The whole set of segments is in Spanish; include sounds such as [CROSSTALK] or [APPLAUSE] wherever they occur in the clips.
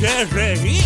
que reír.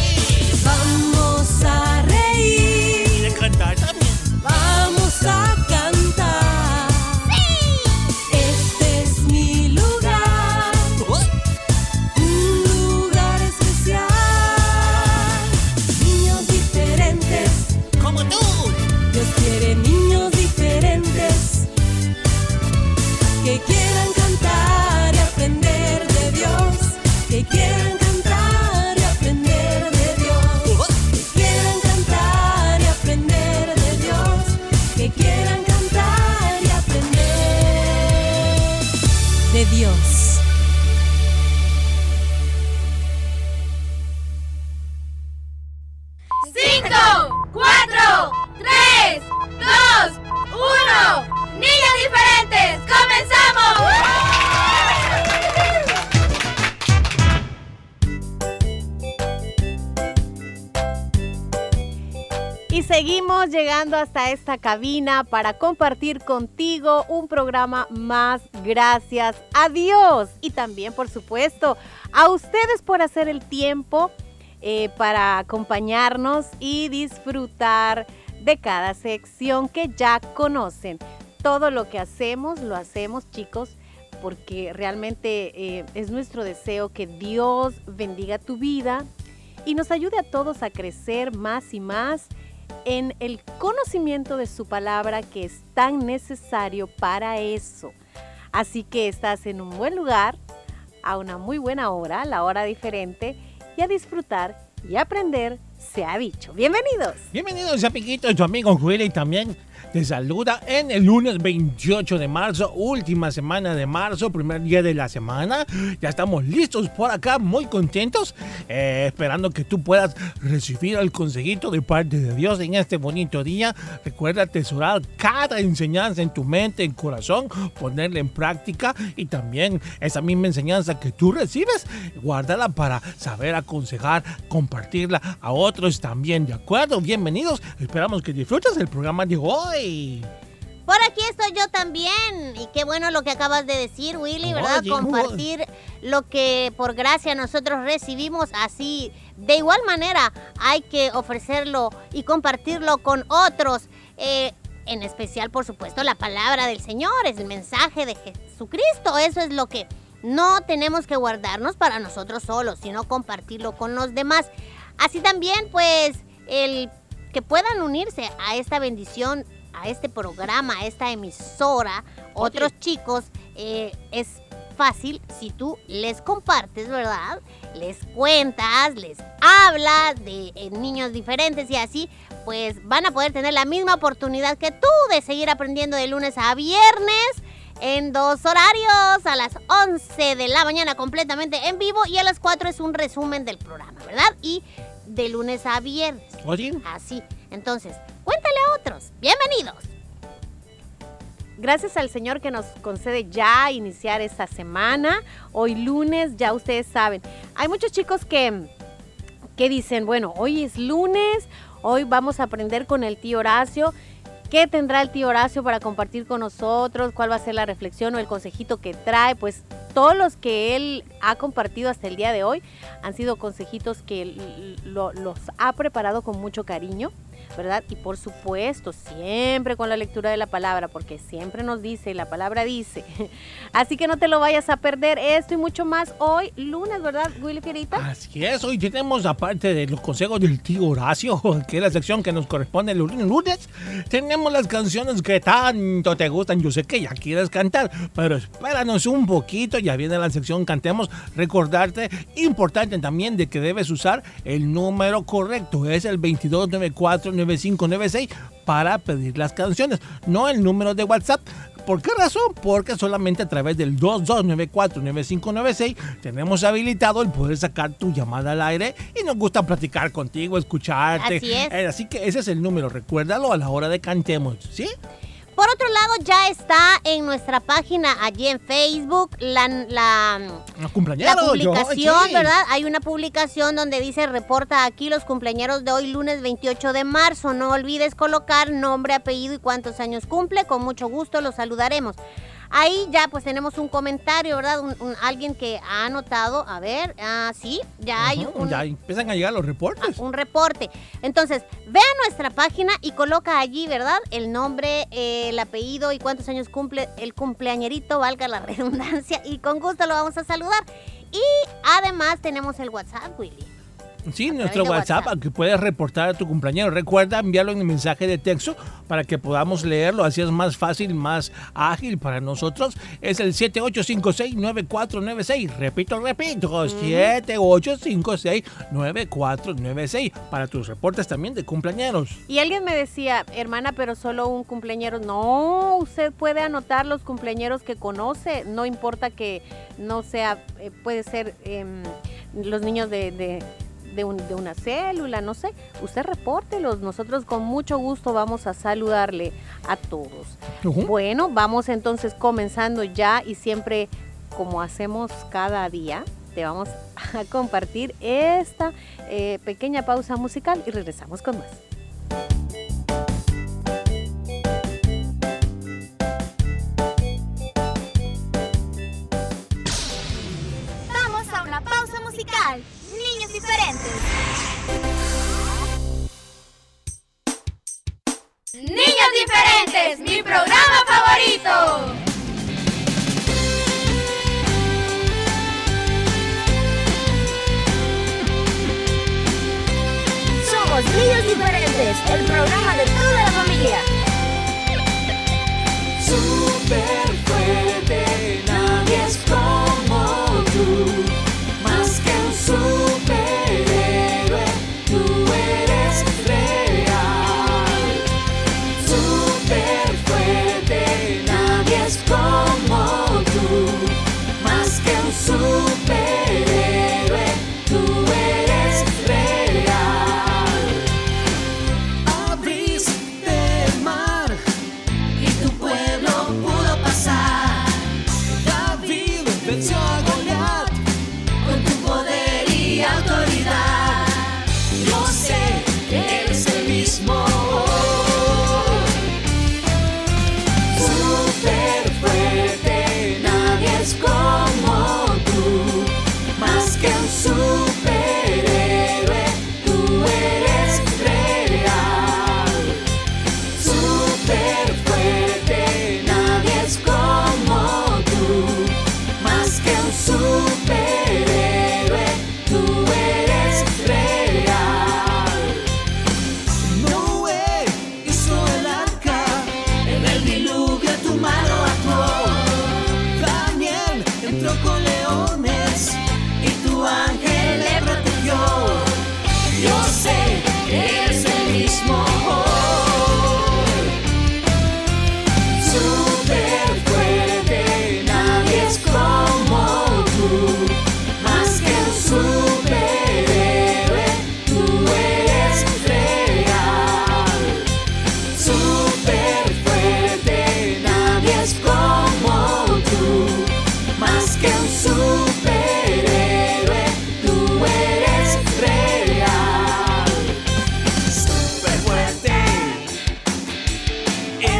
Llegando hasta esta cabina para compartir contigo un programa más. Gracias a Dios y también, por supuesto, a ustedes por hacer el tiempo eh, para acompañarnos y disfrutar de cada sección que ya conocen. Todo lo que hacemos, lo hacemos, chicos, porque realmente eh, es nuestro deseo que Dios bendiga tu vida y nos ayude a todos a crecer más y más en el conocimiento de su palabra que es tan necesario para eso. Así que estás en un buen lugar, a una muy buena hora, la hora diferente, y a disfrutar y aprender se ha dicho. Bienvenidos. Bienvenidos amiguitos, tu amigo Willy también te saluda en el lunes 28 de marzo, última semana de marzo, primer día de la semana. Ya estamos listos por acá, muy contentos, eh, esperando que tú puedas recibir el consejito de parte de Dios en este bonito día. Recuerda atesorar cada enseñanza en tu mente, en corazón, ponerla en práctica y también esa misma enseñanza que tú recibes, guárdala para saber aconsejar, compartirla a otros también, ¿de acuerdo? Bienvenidos, esperamos que disfrutes el programa de hoy. Por aquí estoy yo también. Y qué bueno lo que acabas de decir, Willy, ¿verdad? Oye, Compartir lo que por gracia nosotros recibimos. Así, de igual manera, hay que ofrecerlo y compartirlo con otros. Eh, en especial, por supuesto, la palabra del Señor, es el mensaje de Jesucristo. Eso es lo que no tenemos que guardarnos para nosotros solos, sino compartirlo con los demás. Así también, pues, el que puedan unirse a esta bendición, a este programa, a esta emisora, otros chicos, eh, es fácil si tú les compartes, ¿verdad? Les cuentas, les hablas de eh, niños diferentes y así, pues van a poder tener la misma oportunidad que tú de seguir aprendiendo de lunes a viernes en dos horarios, a las 11 de la mañana completamente en vivo y a las 4 es un resumen del programa, ¿verdad? Y de lunes a viernes. Oye, Así. Entonces, cuéntale a otros. Bienvenidos. Gracias al Señor que nos concede ya iniciar esta semana. Hoy lunes, ya ustedes saben. Hay muchos chicos que, que dicen, bueno, hoy es lunes, hoy vamos a aprender con el tío Horacio. ¿Qué tendrá el tío Horacio para compartir con nosotros? ¿Cuál va a ser la reflexión o el consejito que trae? Pues todos los que él ha compartido hasta el día de hoy han sido consejitos que los ha preparado con mucho cariño ¿verdad? Y por supuesto, siempre con la lectura de la palabra, porque siempre nos dice, y la palabra dice. [LAUGHS] Así que no te lo vayas a perder esto y mucho más hoy, lunes, ¿verdad, Willy Fierita? Así es, hoy tenemos, aparte de los consejos del tío Horacio, [LAUGHS] que es la sección que nos corresponde el lunes, tenemos las canciones que tanto te gustan. Yo sé que ya quieres cantar, pero espéranos un poquito, ya viene la sección Cantemos. Recordarte, importante también, de que debes usar el número correcto, es el 22949596 para pedir las canciones, no el número de WhatsApp. ¿Por qué razón? Porque solamente a través del 2294-9596 tenemos habilitado el poder sacar tu llamada al aire y nos gusta platicar contigo, escucharte. Así es. Eh, así que ese es el número, recuérdalo a la hora de cantemos, ¿sí? Por otro lado, ya está en nuestra página allí en Facebook la, la, la publicación. ¿verdad? Hay una publicación donde dice reporta aquí los cumpleaños de hoy, lunes 28 de marzo. No olvides colocar nombre, apellido y cuántos años cumple. Con mucho gusto los saludaremos. Ahí ya pues tenemos un comentario, ¿verdad? Un- un- alguien que ha anotado, a ver, ah, sí, ya hay un, Ya empiezan a llegar los Ah, reportes. un reporte. Entonces, ve a nuestra página y coloca allí, ¿verdad? El nombre, eh, el apellido y cuántos años cumple el cumpleañerito, valga la [LAUGHS] redundancia, y con gusto lo vamos a saludar. Y además tenemos el WhatsApp, Willy. Sí, nuestro WhatsApp, WhatsApp. que puedes reportar a tu cumpleañero. Recuerda enviarlo en el mensaje de texto para que podamos leerlo. Así es más fácil, más ágil para nosotros. Es el 7856-9496. Repito, repito, 7856-9496 para tus reportes también de cumpleañeros. Y alguien me decía, hermana, pero solo un cumpleañero. No, usted puede anotar los cumpleañeros que conoce, no importa que no sea, eh, puede ser em, los niños de, de- de un- de una célula, no sé. Usted repórtelos, nosotros con mucho gusto vamos a saludarle a todos. Bueno, vamos entonces comenzando ya y siempre como hacemos cada día, te vamos [LAUGHS] a compartir esta eh, pequeña pausa musical y regresamos con más. Diferentes, el programa de toda la familia.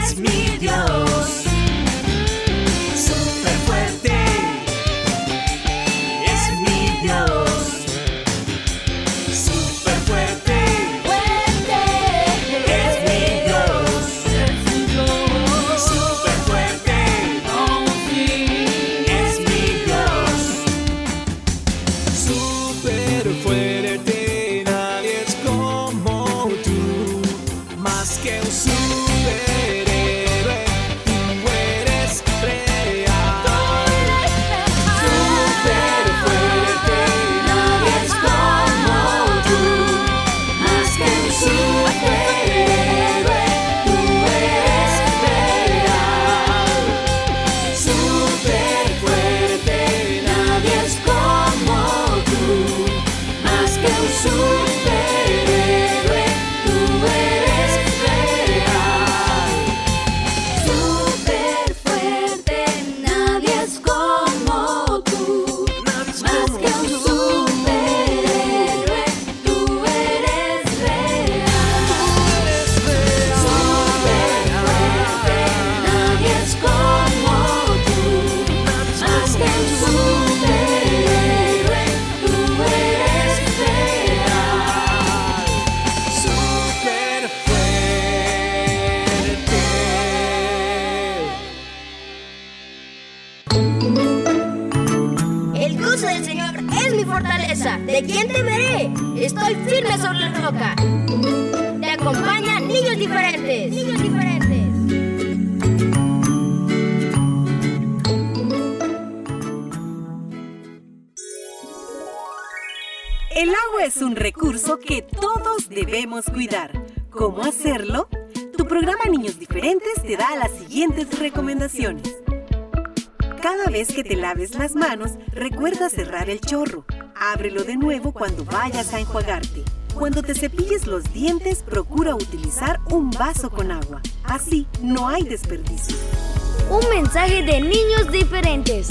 Es El agua es un recurso que todos debemos cuidar. ¿Cómo hacerlo? Tu programa Niños Diferentes te da las siguientes recomendaciones. Cada vez que te laves las manos, recuerda cerrar el chorro. Ábrelo de nuevo cuando vayas a enjuagarte. Cuando te cepilles los dientes, procura utilizar un vaso con agua. Así no hay desperdicio. Un mensaje de niños diferentes.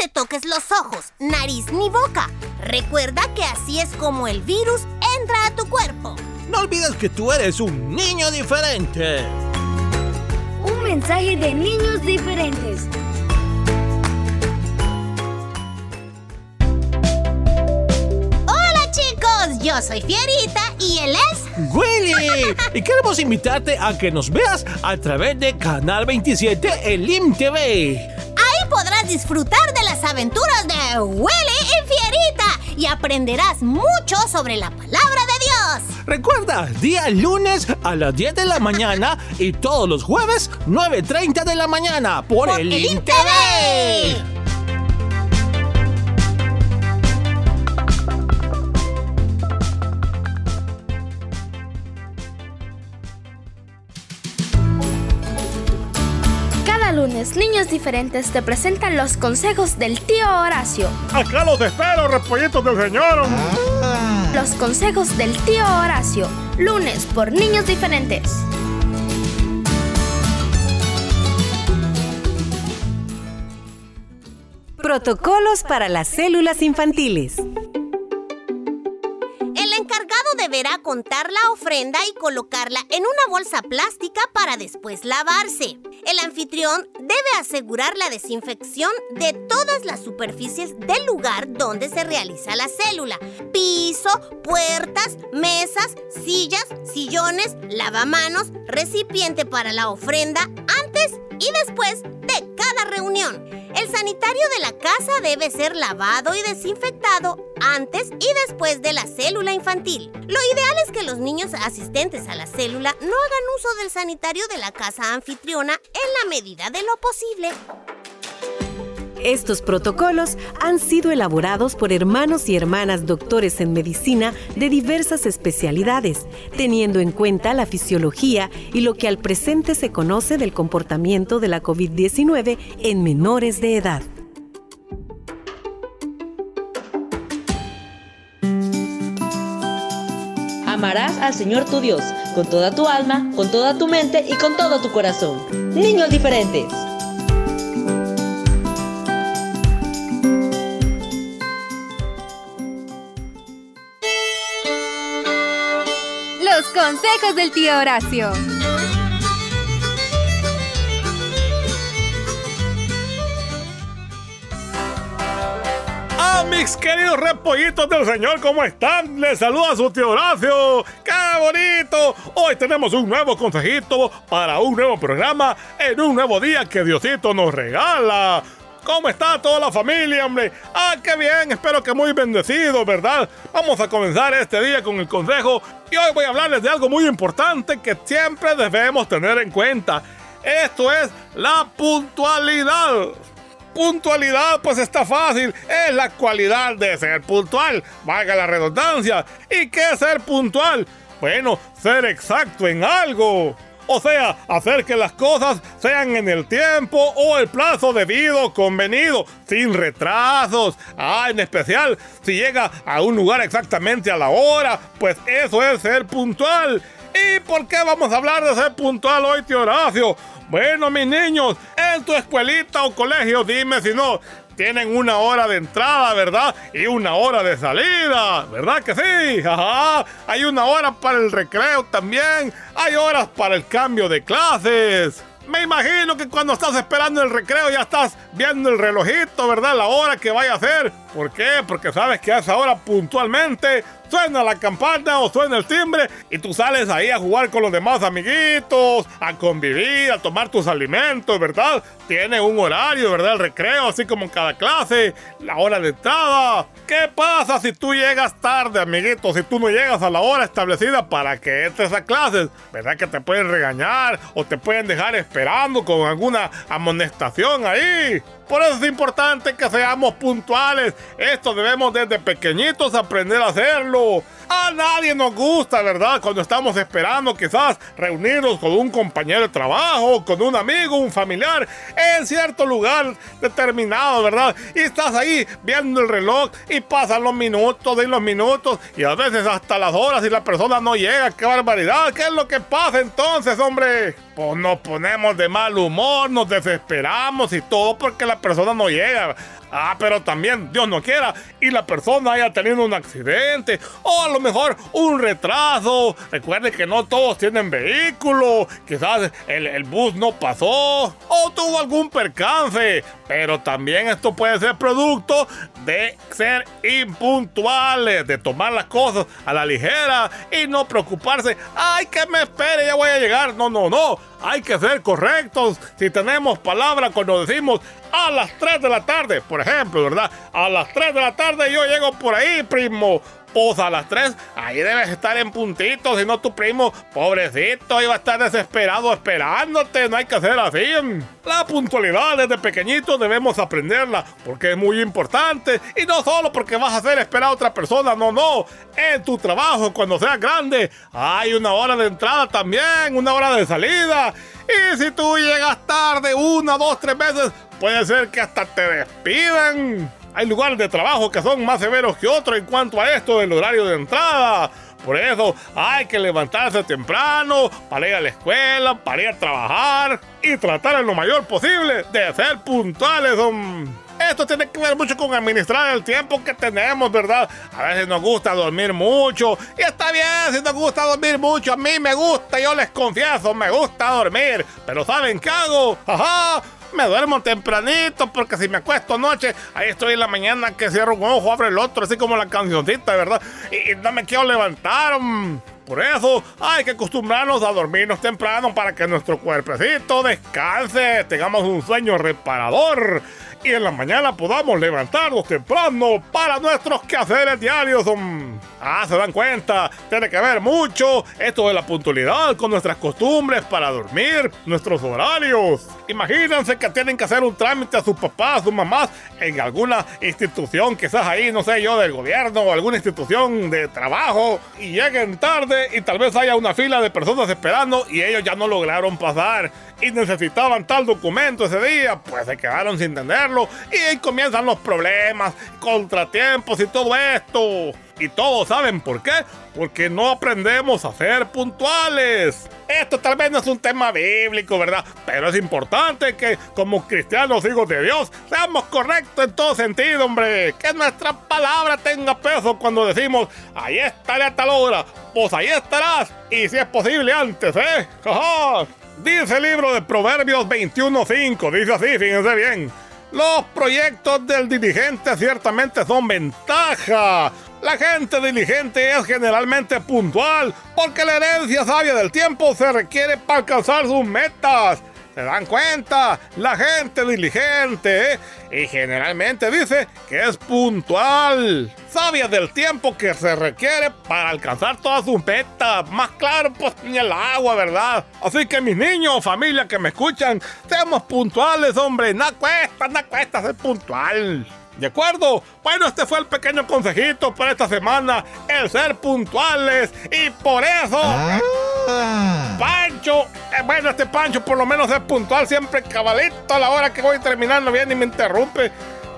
No te toques los ojos, nariz ni boca. Recuerda que así es como el virus entra a tu cuerpo. No olvides que tú eres un niño diferente. Un mensaje de niños diferentes. Hola chicos, yo soy Fierita y él es... Willy, [LAUGHS] y queremos invitarte a que nos veas a través de Canal 27 el IMTV. Ahí podrás disfrutar de las aventuras de Willy y Fierita y aprenderás mucho sobre la palabra de Dios. Recuerda, día lunes a las 10 de la mañana y todos los jueves 9.30 de la mañana por, Por el el. Lunes, niños diferentes te presentan los consejos del tío Horacio. Acá los espero, repollitos del señor. Los consejos del tío Horacio. Lunes por niños diferentes. Protocolos para las células infantiles. Deberá contar la ofrenda y colocarla en una bolsa plástica para después lavarse. El anfitrión debe asegurar la desinfección de todas las superficies del lugar donde se realiza la célula. Piso, puertas, mesas, sillas, sillones, lavamanos, recipiente para la ofrenda antes y después de cada reunión. El sanitario de la casa debe ser lavado y desinfectado antes y después de la célula infantil. Lo ideal es que los niños asistentes a la célula no hagan uso del sanitario de la casa anfitriona en la medida de lo posible. Estos protocolos han sido elaborados por hermanos y hermanas doctores en medicina de diversas especialidades, teniendo en cuenta la fisiología y lo que al presente se conoce del comportamiento de la COVID-19 en menores de edad. Amarás al Señor tu Dios con toda tu alma, con toda tu mente y con todo tu corazón. Niños diferentes. Consejos del tío Horacio. Ah, mis queridos repollitos del señor, ¿cómo están? Les saluda su tío Horacio. ¡Qué bonito! Hoy tenemos un nuevo consejito para un nuevo programa en un nuevo día que Diosito nos regala. ¿Cómo está toda la familia, hombre? Ah, qué bien, espero que muy bendecido, ¿verdad? Vamos a comenzar este día con el consejo y hoy voy a hablarles de algo muy importante que siempre debemos tener en cuenta. Esto es la puntualidad. Puntualidad, pues está fácil, es la cualidad de ser puntual, valga la redundancia. ¿Y qué es ser puntual? Bueno, ser exacto en algo. O sea, hacer que las cosas sean en el tiempo o el plazo debido, convenido, sin retrasos. Ah, en especial, si llega a un lugar exactamente a la hora, pues eso es ser puntual. ¿Y por qué vamos a hablar de ser puntual hoy, tío Horacio? Bueno, mis niños, en tu escuelita o colegio, dime si no, tienen una hora de entrada, ¿verdad? Y una hora de salida, ¿verdad que sí? Ajá. Hay una hora para el recreo también. Hay horas para el cambio de clases. Me imagino que cuando estás esperando el recreo ya estás viendo el relojito, ¿verdad? La hora que vaya a ser. ¿Por qué? Porque sabes que a esa hora puntualmente suena la campana o suena el timbre y tú sales ahí a jugar con los demás amiguitos, a convivir, a tomar tus alimentos, ¿verdad? Tiene un horario, ¿verdad? El recreo, así como en cada clase, la hora de entrada. ¿Qué pasa si tú llegas tarde, amiguito? Si tú no llegas a la hora establecida para que entres a clases, ¿verdad? Que te pueden regañar o te pueden dejar esperando con alguna amonestación ahí. Por eso es importante que seamos puntuales. Esto debemos desde pequeñitos aprender a hacerlo. A nadie nos gusta, ¿verdad? Cuando estamos esperando quizás reunirnos con un compañero de trabajo, con un amigo, un familiar, en cierto lugar determinado, ¿verdad? Y estás ahí viendo el reloj y pasan los minutos y los minutos y a veces hasta las horas y la persona no llega. ¡Qué barbaridad! ¿Qué es lo que pasa entonces, hombre? Pues nos ponemos de mal humor, nos desesperamos y todo porque la persona no llega. Ah, pero también Dios no quiera y la persona haya tenido un accidente o a lo mejor un retraso. Recuerde que no todos tienen vehículo. Quizás el, el bus no pasó o tuvo algún percance. Pero también esto puede ser producto de ser impuntuales, de tomar las cosas a la ligera y no preocuparse. Ay, que me espere, ya voy a llegar. No, no, no. Hay que ser correctos. Si tenemos palabra cuando decimos a las 3 de la tarde, por ejemplo, ¿verdad? A las 3 de la tarde yo llego por ahí, primo. Pues a las 3, ahí debes estar en puntito, si no tu primo, pobrecito, iba a estar desesperado esperándote, no hay que hacer así. La puntualidad desde pequeñito debemos aprenderla, porque es muy importante, y no solo porque vas a hacer esperar a otra persona, no, no, en tu trabajo cuando seas grande, hay una hora de entrada también, una hora de salida, y si tú llegas tarde una, dos, tres veces, puede ser que hasta te despidan. Hay lugares de trabajo que son más severos que otros en cuanto a esto del horario de entrada. Por eso hay que levantarse temprano para ir a la escuela, para ir a trabajar y tratar en lo mayor posible de ser puntuales. Don. Esto tiene que ver mucho con administrar el tiempo que tenemos, ¿verdad? A veces nos gusta dormir mucho. Y está bien si nos gusta dormir mucho. A mí me gusta, yo les confieso, me gusta dormir. Pero ¿saben qué hago? ¡Ajá! Me duermo tempranito porque si me acuesto anoche, ahí estoy en la mañana que cierro un ojo, abre el otro, así como la cancioncita, ¿verdad? Y, y no me quiero levantar. mm. Por eso hay que acostumbrarnos a dormirnos temprano para que nuestro cuerpecito descanse, tengamos un sueño reparador y en la mañana podamos levantarnos temprano para nuestros quehaceres diarios. Ah, se dan cuenta, tiene que ver mucho esto de la puntualidad con nuestras costumbres para dormir, nuestros horarios. Imagínense que tienen que hacer un trámite a sus papás, a sus mamás en alguna institución, quizás ahí, no sé yo, del gobierno o alguna institución de trabajo y lleguen tarde y tal vez haya una fila de personas esperando y ellos ya no lograron pasar y necesitaban tal documento ese día, pues se quedaron sin tenerlo y ahí comienzan los problemas, contratiempos y todo esto. Y todos saben por qué, porque no aprendemos a ser puntuales. Esto tal vez no es un tema bíblico, ¿verdad? Pero es importante que como cristianos hijos de Dios seamos correctos en todo sentido, hombre. Que nuestra palabra tenga peso cuando decimos, ahí estaré a tal hora, pues ahí estarás. Y si es posible antes, ¿eh? ¡Ajá! Dice el libro de Proverbios 21.5, dice así, fíjense bien. Los proyectos del diligente ciertamente son ventaja. La gente diligente es generalmente puntual porque la herencia sabia del tiempo se requiere para alcanzar sus metas. ¿Se dan cuenta? La gente diligente, ¿eh? Y generalmente dice que es puntual. Sabia del tiempo que se requiere para alcanzar todas sus metas. Más claro, pues ni el agua, ¿verdad? Así que mis niños, familia que me escuchan, seamos puntuales, hombre. No cuesta, no cuesta ser puntual. ¿De acuerdo? Bueno, este fue el pequeño consejito para esta semana, el ser puntuales. Y por eso... Eh, bueno, este Pancho por lo menos es puntual siempre cabalito a la hora que voy terminando bien y me interrumpe.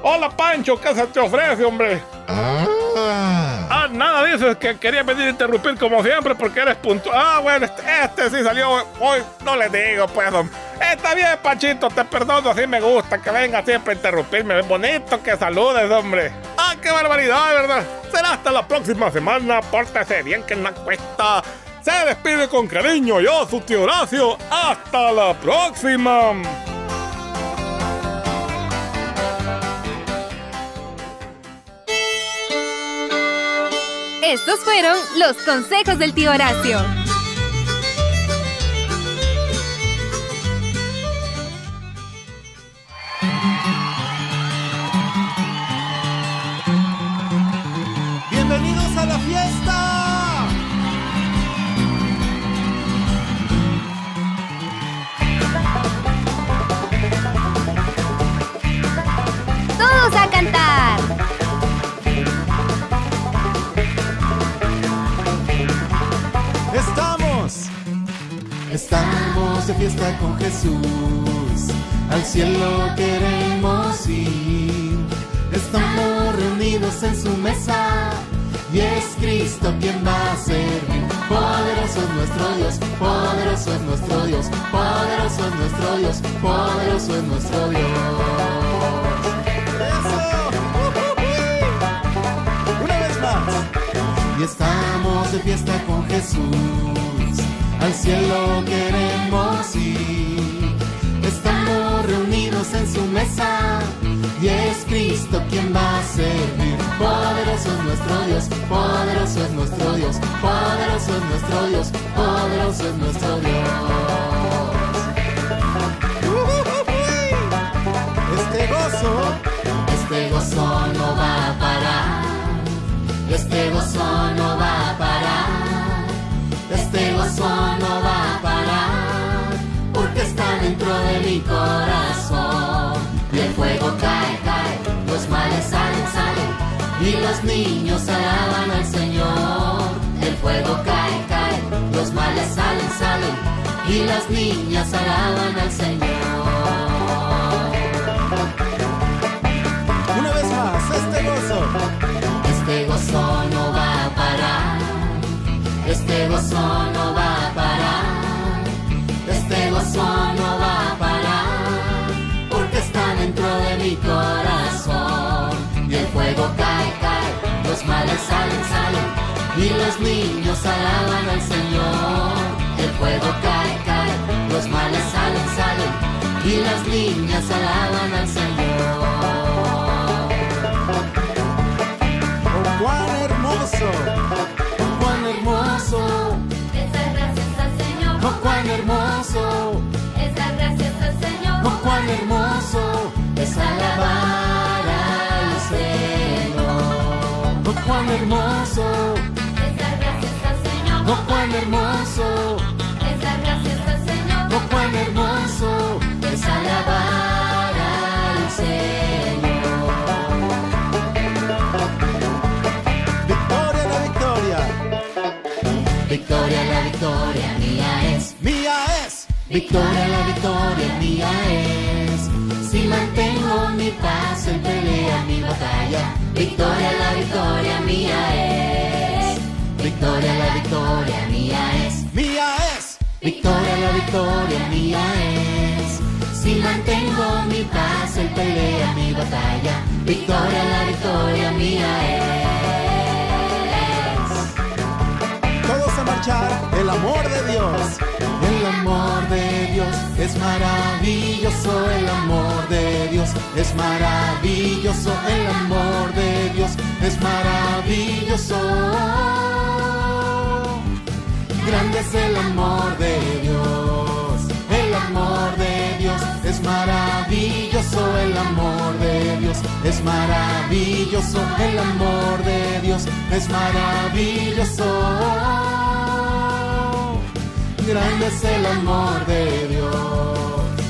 Hola Pancho, ¿qué se te ofrece, hombre? Ah, nada dices que quería venir a interrumpir como siempre porque eres puntual. Ah, bueno, este, este sí salió hoy. No le digo, pues, hombre. Está bien, Pachito, te perdono, así me gusta que venga siempre a interrumpirme. Es bonito que saludes, hombre. ¡Ah, qué barbaridad, verdad! Será hasta la próxima semana. Pórtese bien que no cuesta. Se despide con cariño yo, su tío Horacio. ¡Hasta la próxima! Estos fueron los consejos del tío Horacio. ¡Bienvenidos a la fiesta! Fiesta con Jesús. Al cielo queremos ir. Estamos reunidos en su mesa. Y es Cristo quien va a servir. Poderoso es nuestro Dios, poderoso es nuestro Dios, poderoso es nuestro Dios, poderoso es nuestro Dios. Una vez más. Y estamos de fiesta con Jesús. Al cielo queremos ir. Estamos reunidos en su mesa. Y es Cristo quien va a servir. Poderoso es nuestro Dios, poderoso es nuestro Dios, poderoso es nuestro Dios, poderoso es nuestro Dios. Dentro de mi corazón. El fuego cae, cae. Los males salen, salen. Y los niños alaban al Señor. El fuego cae, cae. Los males salen, salen. Y las niñas alaban al Señor. Una vez más, este gozo. Este gozo no va a parar. Este gozo no va a parar. Este gozo no va a parar. Mi corazón. Y el fuego cae, cae. Los males salen, salen. Y los niños alaban al Señor. El fuego cae, cae. Los males salen, salen. Y las niñas alaban al Señor. Oh, cuán hermoso, oh, cuán hermoso, Esas gracias al Señor. oh, cuán hermoso, Esas gracias al Señor. oh, cuán hermoso Cuán hermoso, Esas gracias al Señor. oh, cuán hermoso, Esas gracias al Señor. oh, cuán hermoso es alabar al Señor. Victoria, la victoria. Victoria, la victoria mía es. Mía es. Victoria, la victoria mía es. Si mantengo mi paz en pelea, mi batalla. Victoria, la victoria mía es. Victoria, la victoria mía es. Mía es. Victoria, la victoria mía es. Si mantengo mi paz en pelea, mi batalla. Victoria, la victoria mía es. Todos a marchar, el amor de Dios. El amor de Dios es maravilloso, el amor de Dios es maravilloso, el amor de Dios es maravilloso. Grande es el amor de Dios, el amor de Dios es maravilloso, el amor de Dios es maravilloso, el amor de Dios es maravilloso. Grande es el amor de Dios,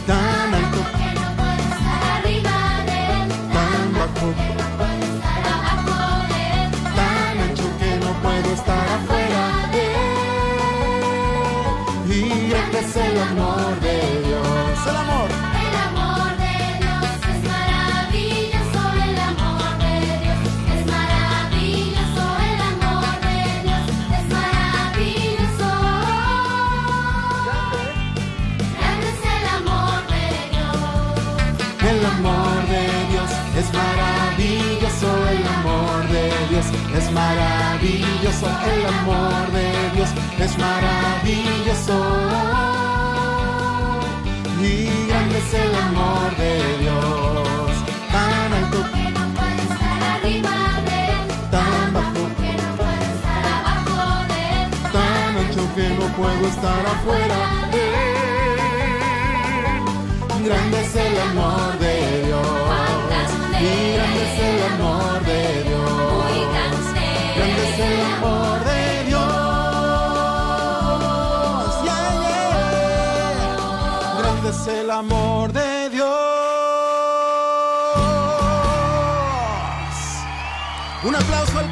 tan alto, Que no puedo estar arriba de él. tan bajo, Que no puedo estar abajo de él. tan ancho que no puedo estar afuera de él. Y grande es el amor de Dios. El amor es maravilloso, el amor de Dios es maravilloso. Y grande es el amor de Dios, tan alto Que no puede estar arriba de él, tan bajo, que no puede estar abajo de él. tan ancho que no puedo estar afuera de él. Grande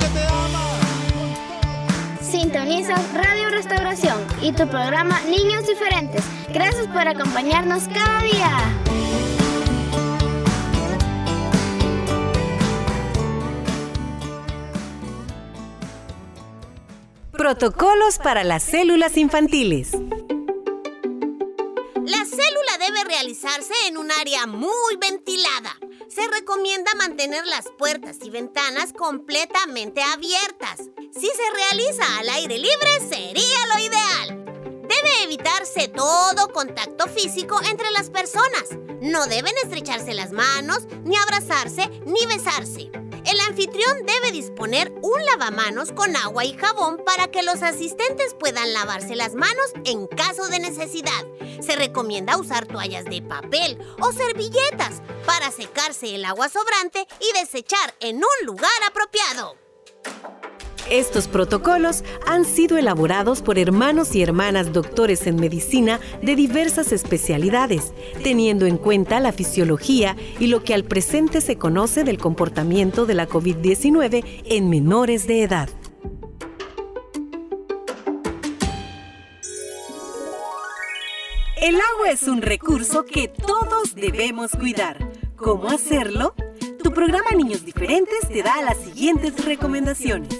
que te ama. Sintonizas Radio Restauración y tu programa Niños Diferentes. Gracias por acompañarnos cada día. Protocolos para las células infantiles. La célula debe realizarse en un área muy ventilada. Se recomienda mantener las puertas y ventanas completamente abiertas. Si se realiza al aire libre, sería lo ideal. Debe evitarse todo contacto físico entre las personas. No deben estrecharse las manos, ni abrazarse, ni besarse. El anfitrión debe disponer un lavamanos con agua y jabón para que los asistentes puedan lavarse las manos en caso de necesidad. Se recomienda usar toallas de papel o servilletas para secarse el agua sobrante y desechar en un lugar apropiado. Estos protocolos han sido elaborados por hermanos y hermanas doctores en medicina de diversas especialidades, teniendo en cuenta la fisiología y lo que al presente se conoce del comportamiento de la COVID-19 en menores de edad. El agua es un recurso que todos debemos cuidar. ¿Cómo hacerlo? Tu programa Niños Diferentes te da las siguientes recomendaciones.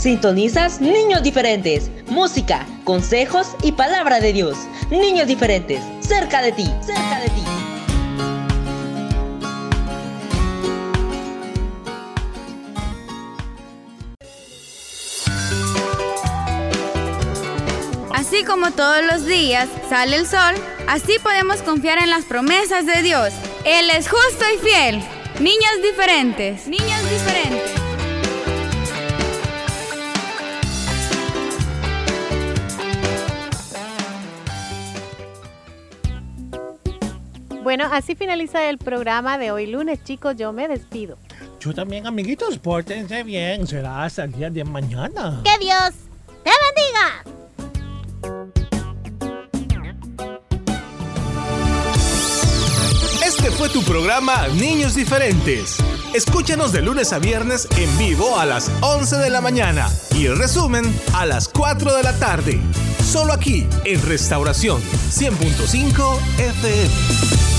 Sintonizas Niños Diferentes. Música, consejos y palabra de Dios. Niños Diferentes. Cerca de ti. Cerca de ti. Así como todos los días sale el sol, así podemos confiar en las promesas de Dios. Él es justo y fiel. Niños diferentes. Niños diferentes. Bueno, así finaliza el programa de hoy lunes, chicos. Yo me despido. Yo también, amiguitos, pórtense bien. Será hasta el día de mañana. Que Dios te bendiga. Este fue tu programa Niños Diferentes. Escúchanos de lunes a viernes en vivo a las 11 de la mañana y el resumen a las 4 de la tarde. Solo aquí en Restauración 100.5 FM.